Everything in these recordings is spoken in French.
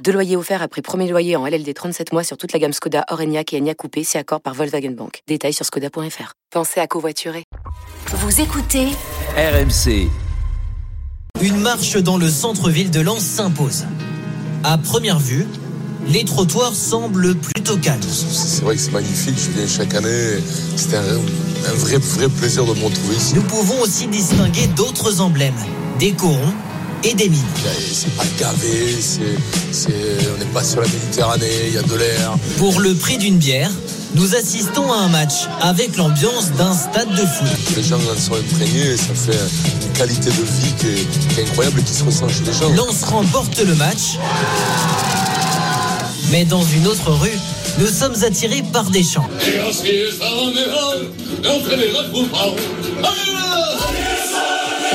Deux loyers offerts après premier loyer en LLD 37 mois sur toute la gamme Skoda, Orenia et Enya Coupé, c'est accord par Volkswagen Bank. Détails sur skoda.fr. Pensez à covoiturer. Vous écoutez RMC. Une marche dans le centre-ville de Lens s'impose. À première vue, les trottoirs semblent plutôt calmes. C'est vrai que c'est magnifique, je viens chaque année. C'était un, un vrai, vrai plaisir de me retrouver ici. Nous pouvons aussi distinguer d'autres emblèmes, des corons et des mines. C'est pas gavé, c'est, c'est, on n'est pas sur la Méditerranée, il y a de l'air. Pour le prix d'une bière, nous assistons à un match avec l'ambiance d'un stade de foot. Les gens en sont imprégnés, ça fait une qualité de vie qui est, qui est incroyable et qui se ressent chez les gens. Lens remporte le match. Mais dans une autre rue, nous sommes attirés par des chants.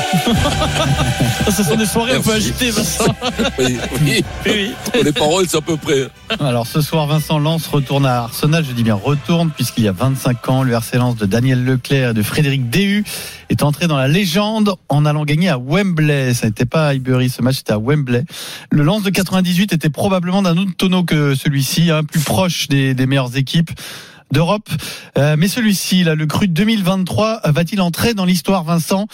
Ce sont des soirées un peu agitées, Vincent. Oui, oui. Oui. Les paroles, c'est à peu près. Alors ce soir, Vincent Lens retourne à Arsenal. Je dis bien retourne, puisqu'il y a 25 ans, le RC Lens de Daniel Leclerc et de Frédéric Déhu est entré dans la légende en allant gagner à Wembley. Ça n'était pas à Highbury, ce match c'était à Wembley. Le Lens de 98 était probablement d'un autre tonneau que celui-ci, hein, plus proche des, des meilleures équipes d'Europe. Euh, mais celui-ci, là, le cru de 2023, va-t-il entrer dans l'histoire, Vincent?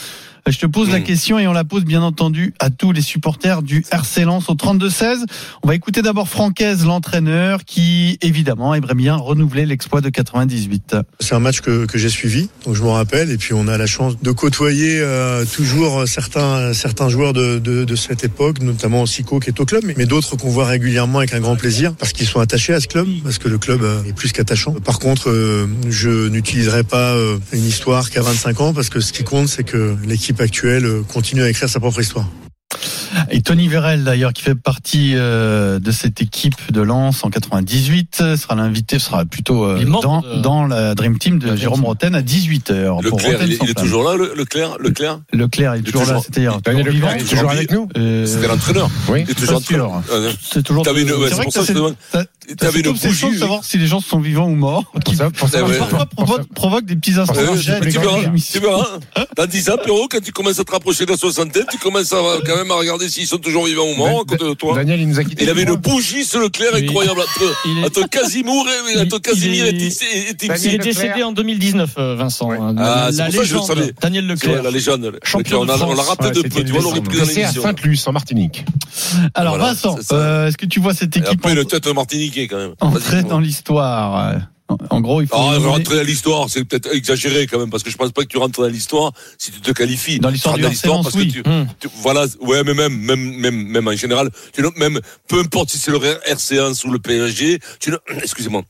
Je te pose la Mm. question et on la pose bien entendu à tous les supporters du RC Lens au 32-16. On va écouter d'abord Francaise, l'entraîneur, qui évidemment aimerait bien renouveler l'exploit de 98. C'est un match que, que j'ai suivi, donc je m'en rappelle. Et puis on a la chance de côtoyer euh, toujours certains certains joueurs de, de, de cette époque, notamment Sico qui est au club, mais, mais d'autres qu'on voit régulièrement avec un grand plaisir parce qu'ils sont attachés à ce club, parce que le club euh, est plus qu'attachant. Par contre, euh, je n'utiliserai pas euh, une histoire qui a 25 ans parce que ce qui compte, c'est que l'équipe actuelle euh, continue à écrire sa propre histoire. Et Tony Vérel, d'ailleurs, qui fait partie euh, de cette équipe de Lens en 98, euh, sera l'invité, sera plutôt euh, Il dans, de- dans la Dream Team de Jérôme. Roten à 18h. Leclerc, il, est- il est toujours là, le- Leclerc, Leclerc Leclerc est Il est toujours là, toujours- c'est-à-dire Daniel toujours Leclerc vivant. est toujours avec nous? Euh, C'était l'entraîneur. Oui. Il est toujours sûr. C'est toujours. C'est c'est pour que ça que je c'est- demande. ça- T'avais c'est une obsession de bougie. savoir si les gens sont vivants ou morts. Ça, ça, Eh parfois provoque, des petits instants. Ouais, de gêne tu verras, tu verras. Dans 10 ans, Pierrot, quand tu commences à te rapprocher de la soixantaine, tu commences à, quand même à regarder s'ils sont toujours vivants ou morts à côté de toi. Daniel, il nous a quittés. Il avait une bougie sur Leclerc Oui. incroyable entre, Il est- entre Casimir et, entre il- Casimir il et est- Il décédé en 2019, euh, Vincent. Ah, La c'est pour ça que je le légende, savais. Daniel Leclerc. la légende. Champion on de a- on l'a raté Ouais, de peu, tu vois, on le aurait pris dans l'émission. Saint-Luce, en Martinique. Alors Voilà, Vincent, c'est euh, est-ce que tu vois cette équipe pas une tête Martiniquais quand même. entrer dans l'histoire euh, En gros, il faut Ah, rentrer dans l'histoire, c'est peut-être exagéré quand même, parce que je pense pas que tu rentres dans l'histoire si tu te qualifies. Dans l'histoire du l'histoire RC parce que tu. Hum. tu- voilà, ouais, mais même, même, même, même en général, tu même, peu importe si c'est le RC1 ou le PSG, tu excusez-moi.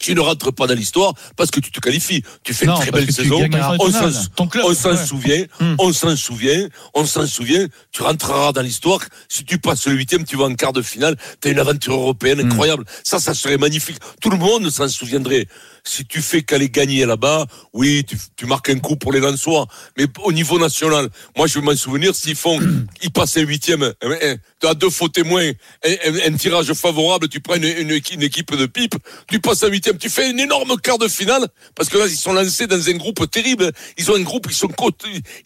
Tu ne rentres pas dans l'histoire parce que tu te qualifies. Tu fais Non, une très belle saison. On s'en, ouais. souvient, Hmm. on s'en souvient, on s'en souvient. Tu rentreras dans l'histoire. Si tu passes le huitième, tu vas en quart de finale. T'as une aventure européenne Hmm. incroyable. Ça, ça serait magnifique. Tout le monde s'en souviendrait. Si tu fais qu'aller gagner là-bas, oui, tu, tu marques un coup pour les Lensois. Mais au niveau national, moi, je vais m'en souvenir s'ils font, ils passent un huitième, tu as deux faux témoins, un, un- un tirage favorable, tu prends une, une, équi- une équipe de pipe, tu passes un huitième, tu fais une énorme quart de finale, parce que là, ils sont lancés dans un groupe terrible. Ils ont un groupe, ils sont,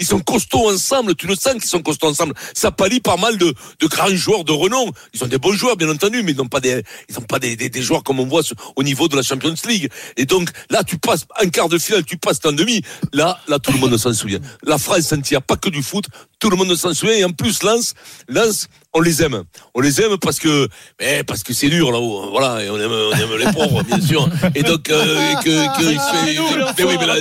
ils sont costauds ensemble, tu le sens qu'ils sont costauds ensemble. Ça pallie pas mal de, de grands joueurs de renom. Ils ont des bons joueurs, bien entendu, mais ils n'ont pas des, ils n'ont pas des, des, des joueurs comme on voit au niveau de la Champions League. Et donc, là, tu passes un quart de finale, tu passes en demi. Là, là, tout le monde s'en souvient. La France entière, pas que du foot, tout le monde s'en souvient. Et en plus, Lens, Lens, on les aime. On les aime parce que, mais parce que c'est dur là-haut. Voilà, et on aime, on aime les pauvres, bien sûr. Et donc, euh, que, que, il fait- Rappelez-nous, mais oui, mais là,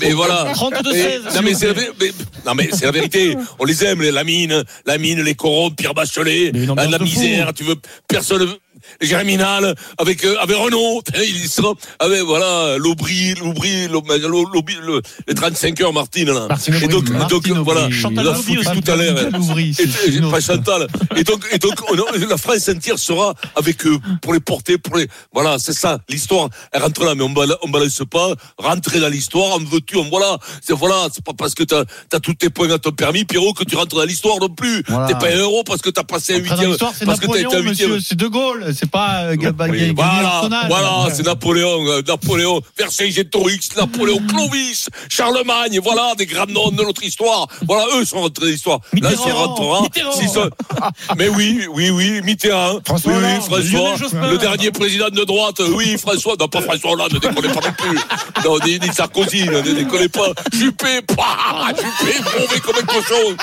mais voilà. 32 Mais- 16. non mais c'est la, mais- non mais c'est la vérité. On les aime, les- la mine, la mine, les corons, Pierre Bachelet, la, misère. Tu veux personne. Germinal, avec euh, avec Renault, ils seront avec voilà l'Aubry, l'Aubry, l'Aubry, le- les 35 heures Martine là. Martine Et donc, Martine donc voilà. Chantal la tout à l'heure. Aubry, Et, et- une pas autre. Chantal. Et donc, et donc, on a- la France entière sera avec eux pour les porter, pour les, voilà, c'est ça, l'histoire. Elle rentre là, mais on balance, on balance pas, rentrer dans l'histoire, en veux-tu, on voilà, c'est voilà, c'est pas parce que t'as, t'as tous tes points à ton permis, Pierrot, que tu rentres dans l'histoire non plus. Voilà. T'es pas un héros parce que t'as passé un huitième, parce que t'as été un huitième. C'est De Gaulle. C'est pas euh, voilà, c'est Napoléon, euh, Napoléon, Vercingétorix, Napoléon, Clovis, Charlemagne, voilà, des grands noms de notre histoire. Voilà, eux sont rentrés dans l'histoire. Là, c'est Mais oui, oui, oui, Mitterrand. François oui, François, le dernier président de droite. Oui, François, non, pas François Hollande, ne déconnez pas non plus. Non, ni, ni Sarkozy, ne déconnez pas. Juppé, Juppé, mauvais comme un cochon.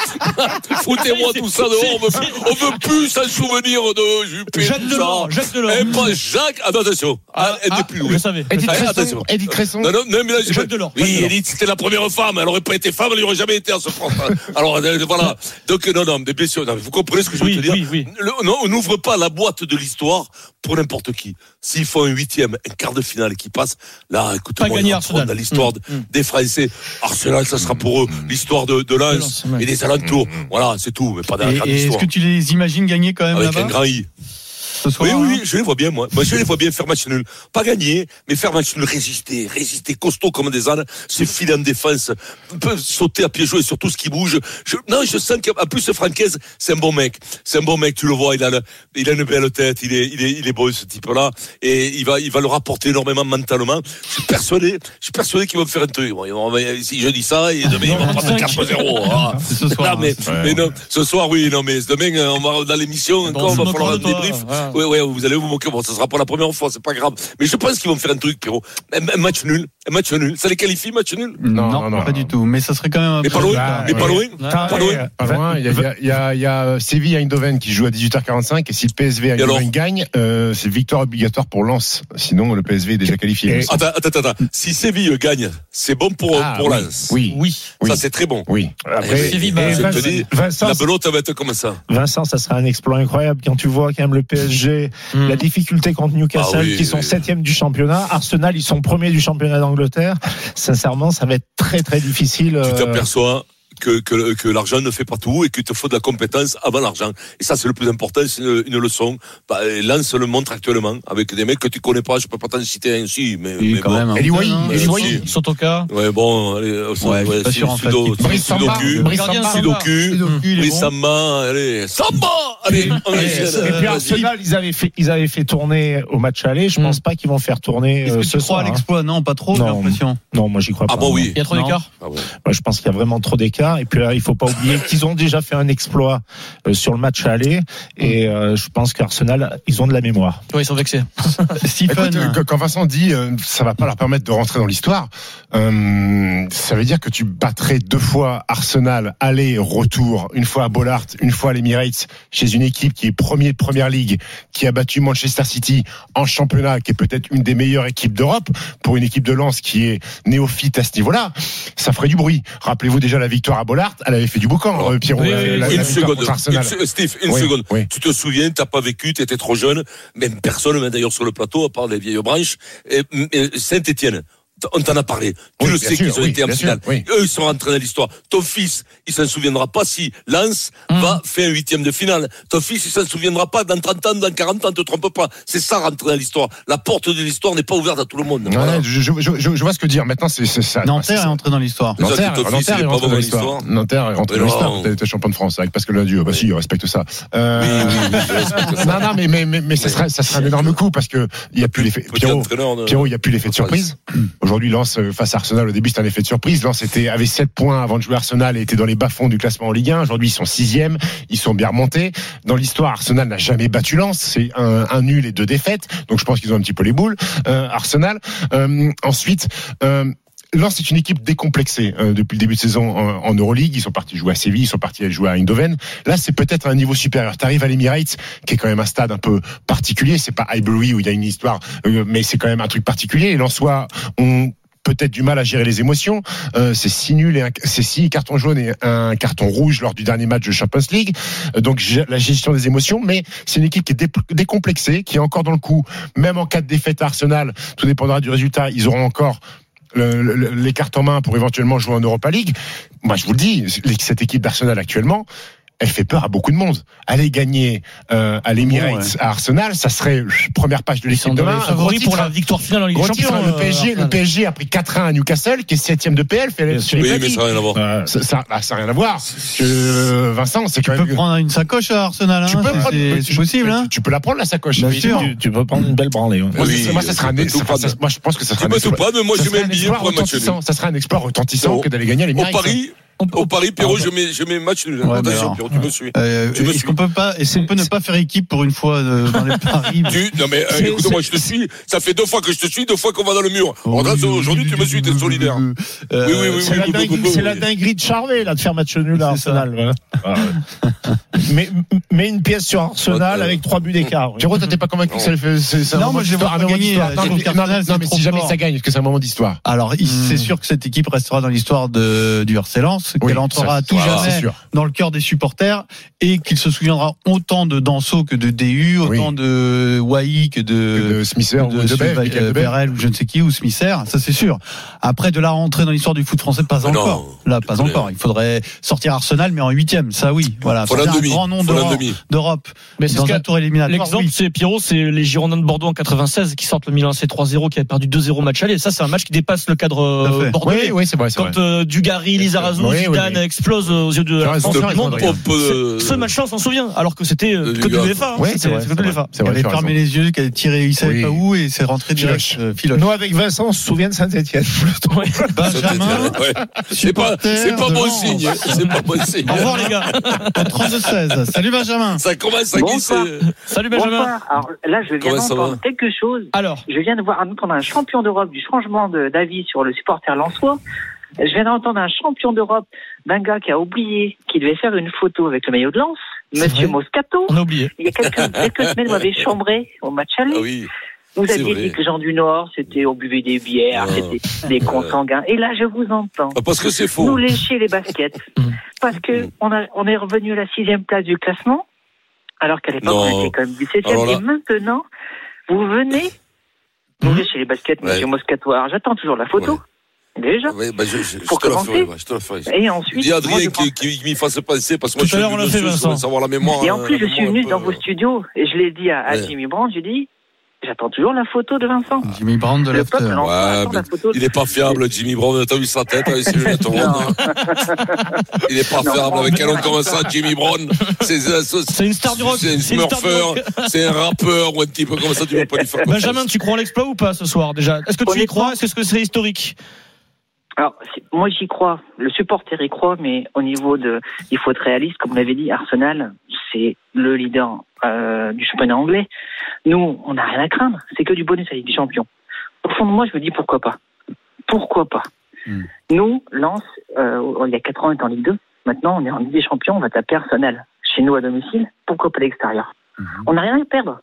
Foutez-moi tout ça dehors, on veut, on veut plus s'en souvenir de Juppé, tout Delors, Jacques Delors. Eh, pas Jacques, ah, attention. Ah, elle n'est plus Je loin. savais. Edith Ah, Cresson. attention. Edith Cresson. Non, non, non, mais là, Jacques pas- Delors, Oui, Delors. Edith, c'était la première femme. Elle aurait pas été femme, elle n'y aurait jamais été en ce France. Alors, euh, voilà. Donc, non, non, mais bien sûr, non, vous comprenez ce que je veux Oui, te dire? oui, oui. Le- Non, on n'ouvre pas la boîte de l'histoire pour n'importe qui. S'il faut un huitième, un quart de finale qui passe, là, ils rentreront Arsenal. dans l'histoire Mmh, mmh. des Français. Arsenal, ça sera pour eux l'histoire de, de Lens et des alentours. Voilà, c'est tout, mais pas dans la Et, grande et est-ce que tu les imagines gagner quand même Avec un grand I. ce soir Oui, oui, hein je les vois bien, moi. Moi, je les vois bien faire match nul. Pas gagner, mais faire match nul, résister, résister, costaud comme des ânes, se filer en défense, peut sauter à pieds joints sur tout ce qui bouge. Je, non, je sens qu'en plus, ce Francaise, c'est un bon mec. C'est un bon mec, tu le vois, il a, le- il a une belle tête, il est, il est, il est beau, ce type-là, et il va, il va le rapporter énormément mentalement. Je suis persuadé, je suis persuadé qu'il va me faire un truc. Bon, ils vont- si je dis ça, et demain, il va prendre 4-0. Ah. C'est ce soir. Non, mais, Ouais. mais non, ce soir, oui, non, mais demain, on va dans l'émission, encore, on va falloir un toi, Oui, oui, vous allez vous moquer. Bon, ça sera pas la première fois, c'est pas grave. Mais je pense qu'ils vont me faire un truc, Pierrot. Un, un match nul. Un match nul. Ça les qualifie, match nul? Non, Non, non, non. pas du tout. Mais ça serait quand même. un Mais pas loin. Ah, Mais pas loin. Ah, Pas loin. Pas loin. Il y a, il y a- il y a, il y a Séville à Eindhoven qui joue à 18h45 et si le PSV à alors Eindhoven gagne, euh, c'est victoire obligatoire pour Lens. Sinon, le PSV est déjà qualifié. Et- Attends, attends, attends. Si Séville gagne, c'est bon pour, Ah, pour oui. Lens. Oui. Oui. Ça, c'est très bon. Oui. Après, Séville, bah, Vincent, La belote va être comme ça. Vincent, ça serait un exploit incroyable quand tu vois quand même le PSG, Hmm. la difficulté contre Newcastle, Ah oui, qui sont oui. septième du championnat. Arsenal, ils sont premiers du championnat d'Angleterre. Sincèrement, ça va être très très difficile. Tu t'aperçois que, que, que l'argent ne fait pas tout et qu'il te faut de la compétence avant l'argent. Et ça, c'est le plus important, c'est une, une leçon. Bah, Lens le montre actuellement avec des mecs que tu connais pas. Je peux pas t'en citer ainsi, mais, Oui, mais quand bon. même. hein. Sotoka. Ouais, bon, allez, euh, Ouais, pas sûr, en fait, Brice. Sudoku. Brice. Sudoku. Sudoku, il est Oui, bon. Samba, allez, Samba Allez, on Et, puis. Arsenal, ils avaient fait, ils avaient fait tourner au match aller. Je Hmm. pense pas qu'ils vont faire tourner Est-ce euh, que tu crois soir. à hein. l'exploit? Non, pas trop, j'ai Non. l'impression. Non, moi j'y crois Ah pas. bon, oui. Il y a trop d'écart? Ah bon. Moi, je pense qu'il y a vraiment trop d'écart. Et puis là, il faut pas oublier qu'ils ont déjà fait un exploit euh, sur le match aller. Et euh, je pense qu'Arsenal, ils ont de la mémoire. Oui, ils sont vexés. Stephen. Écoute, euh, quand Vincent dit euh, ça va pas leur permettre de rentrer dans l'histoire, euh, ça veut dire que tu battrais deux fois Arsenal aller retour, une fois à Bollard, une fois à l'Emirates, chez une équipe qui est premier de première ligue, qui a battu Manchester City en championnat, qui est peut-être une des meilleures équipes d'Europe pour une équipe de Lens qui est néophyte à ce niveau-là, ça ferait du bruit. Rappelez-vous déjà la victoire Bollard, elle avait fait du boucan, euh, Pierrot, oui, oui, une seconde. Une Steve, une seconde. Tu te souviens, t'as pas vécu, t'étais trop jeune, même personne, même d'ailleurs sur le plateau, à part les vieilles branches. Saint-Etienne, on t'en a parlé. Tu Oui, le sais qu'ils ont oui, été en finale. sûr, oui. Eux, ils sont rentrés dans l'histoire. Ton fils, il s'en souviendra pas si Lens va faire un huitième de finale. Ton fils, il s'en souviendra pas dans 30 ans, dans 40 ans, te trompe pas. C'est ça, rentrer dans l'histoire. La porte de l'histoire n'est pas ouverte à tout le monde. Voilà. je, je, je, je vois ce que dire. Maintenant, c'est ça. Nanterre est entré dans l'histoire. Nanterre, il est rentré dans l'histoire. Nanterre est rentré dans non. l'histoire. Été champion de France avec Pascal Ladieu. Bah si, je respecte ça. Euh, non, non, mais, mais, mais, mais ça serait, ça serait un énorme coup parce que il y a plus l'effet. Petit Pierrot, il y a plus l'effet de surprise. Aujourd'hui, Lens euh, face à Arsenal au début, c'était un effet de surprise. Lens était, avait 7 points avant de jouer Arsenal et était dans les bas-fonds du classement en Ligue 1. Aujourd'hui, ils sont sixième. Ils sont bien remontés. Dans l'histoire, Arsenal n'a jamais battu Lens. C'est un, nul et deux défaites. Donc, je pense qu'ils ont un petit peu les boules. Euh, Arsenal. Euh, ensuite, Lens c'est une équipe décomplexée euh, depuis le début de saison en, Euroleague. Ils sont partis jouer à Séville, ils sont partis jouer à Eindhoven. Là, c'est peut-être un niveau supérieur. Tu arrives à l'Emirates, qui est quand même un stade un peu particulier. C'est pas Highbury où il y a une histoire, euh, mais c'est quand même un truc particulier. Et Lensois ont peut-être du mal à gérer les émotions. Euh, c'est six nuls et c'est six cartons jaunes et un carton rouge lors du dernier match de Champions League. Euh, donc la gestion des émotions, mais c'est une équipe qui est dé- décomplexée, qui est encore dans le coup. Même en cas de défaite à Arsenal, tout dépendra du résultat. Ils auront encore les cartes en main pour éventuellement jouer en Europa League. Moi, je vous le dis, cette équipe d'Arsenal actuellement. Elle fait peur à beaucoup de monde. Aller gagner euh, à l'Emirates Bon, ouais. à Arsenal, ça serait euh, première page de l'équipe demain. les Un favoris gros pour la victoire finale en Ligue des Champions. le euh, PSG, le. PSG a pris 4-1 à Newcastle, qui est septième de PL. Fait, Oui, mais ça n'a rien à voir. ça, ça, là, ça n'a rien à voir. Je- Vincent, c'est quand Tu peux prendre une sacoche à Arsenal, hein, tu peux c'est- prendre- c'est tu- possible. Hein Tu peux la prendre la sacoche. Bien sûr. Tu, tu peux prendre une belle branlée. ouais. Moi, Oui, moi, ça sera un, moi, je pense que ça sera un peux tout exploit. prendre, mais moi Ça je serait mets un un billet exploit pour un match nul. retentissant. Ça sera un exploit retentissant que d'aller gagner les Au Emirates. Paris, au Paris, Pierrot, je mets, je mets match nul. Ouais, mais Attention, alors. Pierrot, tu me suis. Euh, Tu me Est-ce suis. qu'on peut pas, ne pas faire équipe pour une fois euh, dans les paris Tu, non mais euh, C'est- écoute-moi, je te suis. Ça fait deux fois que je te suis, deux fois qu'on va dans le mur. Oh, oui, aujourd'hui, tu me suis, t'es solidaire. Euh, Oui, oui, oui, C'est oui, c'est la dinguerie de Charvet, là, de faire match nul à C'est. Arsenal. voilà. Ah, mais, mais une pièce sur Arsenal avec trois buts d'écart. Pierrot, t'es pas convaincu que ça le fait c'est- c'est Non, moi, je un moment gagner. Non, mais- c'est si jamais ça gagne, est-ce que c'est un moment d'histoire Alors, il- Hmm. c'est sûr que cette équipe restera dans l'histoire de, du RC Oui, qu'elle entrera à tout voilà, c'est jamais sûr. dans le cœur des supporters et qu'il se souviendra autant de Danso que de DU, autant Oui. de Wai que de, de Smither ou de de Bev. Berel ou je ne sais qui ou Smither, ça c'est sûr. Après de la rentrée dans l'histoire du foot français, pas Mais non. encore. Là, pas encore. Il faudrait sortir Arsenal, mais en huitième. Ça oui, voilà. L'un un demi. grand nom d'Europe- Mais c'est dans ce tour éliminatoire. L'exemple, oui. c'est Pierrot, c'est les Girondins de Bordeaux en 96 qui sortent le Milan C 3-0, qui avait perdu 2-0 match aller. Ça, c'est un match qui dépasse le cadre euh, bordelais. Oui, oui, c'est vrai, c'est. Quand euh, Dugarry, Lizarazu, oui, Zidane oui. explosent aux yeux de la France, le monde. Ce match-là, on s'en souvient, alors que c'était euh, que de l'UEFA. hein. Oui, c'est l'UEFA. C'est Il avait fermé les yeux, qui avait tiré, il savait pas où et c'est rentré direct. Euh. Nous, avec Vincent, on se souvient de Saint-Etienne. Benjamin. C'est pas, c'est pas supporter bon signe. Lens. C'est pas bon signe. Au revoir, les gars. au 32-16. Salut Benjamin. Ça commence à glisser. Bonsoir. Salut, Benjamin. Bonsoir. Alors là, je viens d'entendre quelque chose. Alors, Je viens de voir entendre un champion d'Europe du changement d'avis sur le supporter lensois. Je viens d'entendre un champion d'Europe d'un gars qui a oublié qu'il devait faire une photo avec le maillot de Lens, C'est Monsieur Moscato. on a oublié. Il y a quelques, quelques semaines, vous m'avez chambré au match aller. Ah oui. vous aviez dit que les gens du Nord, c'était au buvait des bières, Ah. c'était des consanguins. Et là, je vous entends. Ah, Parce que c'est Nous faux. lécher les baskets. Mm. Parce que on, a, on est revenu à la sixième place du classement, alors qu'à l'époque, on était quand même 17 Alors là- Et maintenant, vous venez, vous léchez les baskets, monsieur Ouais. Moscato. Alors, j'attends toujours la photo. Déjà. Oui, bah, je, je, je Pour te ferai. ouais, Je te la ferai. Et ensuite, Dis à Adrien moi, je qui, qui, qui m'y fasse passer parce que moi je à suis on fait, Vincent. je veux savoir la mémoire. et en euh, plus, je la suis venu un dans vos studios et je l'ai dit à, à Ouais. Jimmy Brandt, j'ai dit, j'attends toujours la photo de Vincent. Jimmy Brown de Le peuple l'After. Ouais, mais. Il est pas fiable, Jimmy Brown. T'as vu sa tête avec ses lunettes rondes Non. Il est pas Non, fiable. non, Avec quel non. on commence ça, Jimmy Brown C'est une star du rock. C'est un smurfer, c'est un rappeur ou un type comme ça. Tu veux pas lui faire Benjamin, tu crois en l'exploit ou pas ce soir déjà? Est-ce que tu y crois? Est-ce que c'est historique? Alors, moi j'y crois. Le supporter y croit, mais au niveau de, il faut être réaliste. Comme vous l'avez dit, Arsenal, c'est le leader euh, du championnat anglais. Nous, on n'a rien à craindre. C'est que du bonus à la Ligue des Champions. Au fond de moi, je me dis pourquoi pas. Pourquoi pas Hmm. Nous, Lens, euh, il y a quatre ans, on était en Ligue 2. Maintenant, on est en Ligue des Champions. On va taper Arsenal chez nous à domicile. Pourquoi pas à l'extérieur On n'a rien à perdre.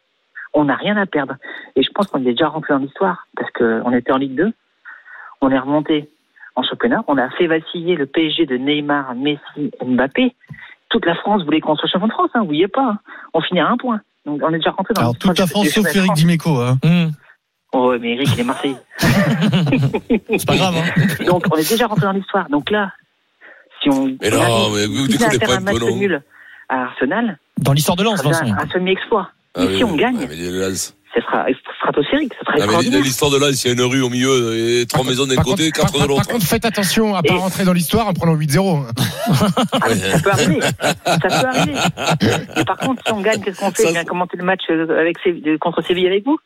On n'a rien à perdre. Et je pense qu'on est déjà rentré dans l'histoire parce qu'on était en Ligue 2. On est remonté en championnat. On a fait vaciller le PSG de Neymar, Messi, Mbappé. Toute la France voulait qu'on soit champion de France, hein, oubliez pas. hein. On finit à un point. Donc on est déjà rentré dans Alors l'histoire toute la France sauf Eric. Dimeco. Hein. Hmm, Oh, mais Eric, il est Marseillais. C'est pas grave. Hein. Donc on est déjà rentré dans l'histoire. Donc là, si on, Mais on non, mais vous pas un match nul à Arsenal, Dans l'histoire de Lens, Vincent. un semi-exploit. Ah Et si on gagne, mais Lens. Ce sera stratosphérique, ce sera Ah. L'histoire de Lens, il y a une rue au milieu et trois maisons d'un Par côté, contre- quatre par- de par- l'autre. Par contre, faites attention à pas Et- rentrer dans l'histoire en prenant 8-0. Ah, mais ça peut arriver. Ça peut arriver. Mais par contre, si on gagne, qu'est-ce qu'on fait? Ça, viens commenter le match euh, avec contre Séville avec vous?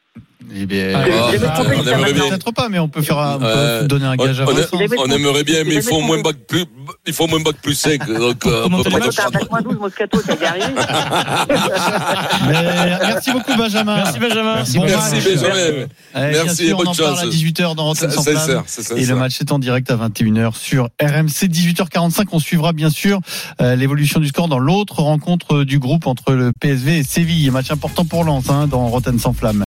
Eh bien, Ah, ah, trompé on aimerait bien. peut-être pas, mais on peut faire, un- on peut Ouais. donner un On, gage à on- Vincent. J'avais on aimerait bien, mais il faut moins bac plus, il faut moins bac plus 5. Donc, euh, on Comment peut t'as pas le T'as un te bac moins 12, Moscato, ça y est arrivé. Mais merci beaucoup Benjamin. Merci Benjamin. Merci, Bon Merci. Benjamin. Eh, Merci, sûr, on bonne à 18h dans sans flamme. Et le match est en direct à 21h sur RMC 18h45. On suivra bien sûr euh, l'évolution du score dans l'autre rencontre du groupe entre le PSV et Séville. Match important pour Lens hein, dans Rotten sans flamme.